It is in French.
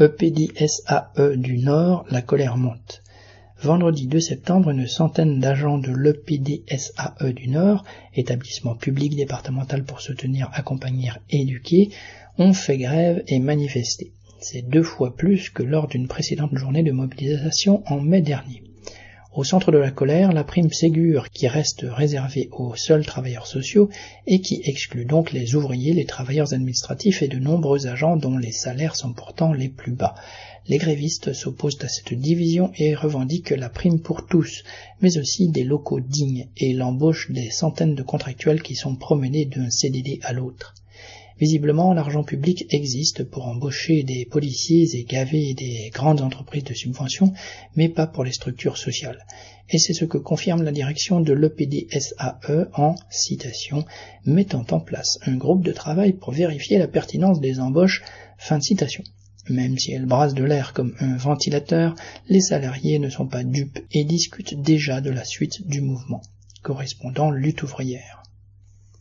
EPDSAE du Nord, la colère monte. Vendredi 2 septembre, une centaine d'agents de l'EPDSAE du Nord, établissement public départemental pour soutenir, accompagner, éduquer, ont fait grève et manifesté. C'est deux fois plus que lors d'une précédente journée de mobilisation en mai dernier. Au centre de la colère, la prime Ségur qui reste réservée aux seuls travailleurs sociaux et qui exclut donc les ouvriers, les travailleurs administratifs et de nombreux agents dont les salaires sont pourtant les plus bas. Les grévistes s'opposent à cette division et revendiquent la prime pour tous, mais aussi des locaux dignes et l'embauche des centaines de contractuels qui sont promenés d'un CDD à l'autre. Visiblement, l'argent public existe pour embaucher des policiers et gaver des grandes entreprises de subvention, mais pas pour les structures sociales. Et c'est ce que confirme la direction de l'EPDSAE en citation, mettant en place un groupe de travail pour vérifier la pertinence des embauches. Fin de citation. Même si elle brasse de l'air comme un ventilateur, les salariés ne sont pas dupes et discutent déjà de la suite du mouvement. Correspondant lutte ouvrière.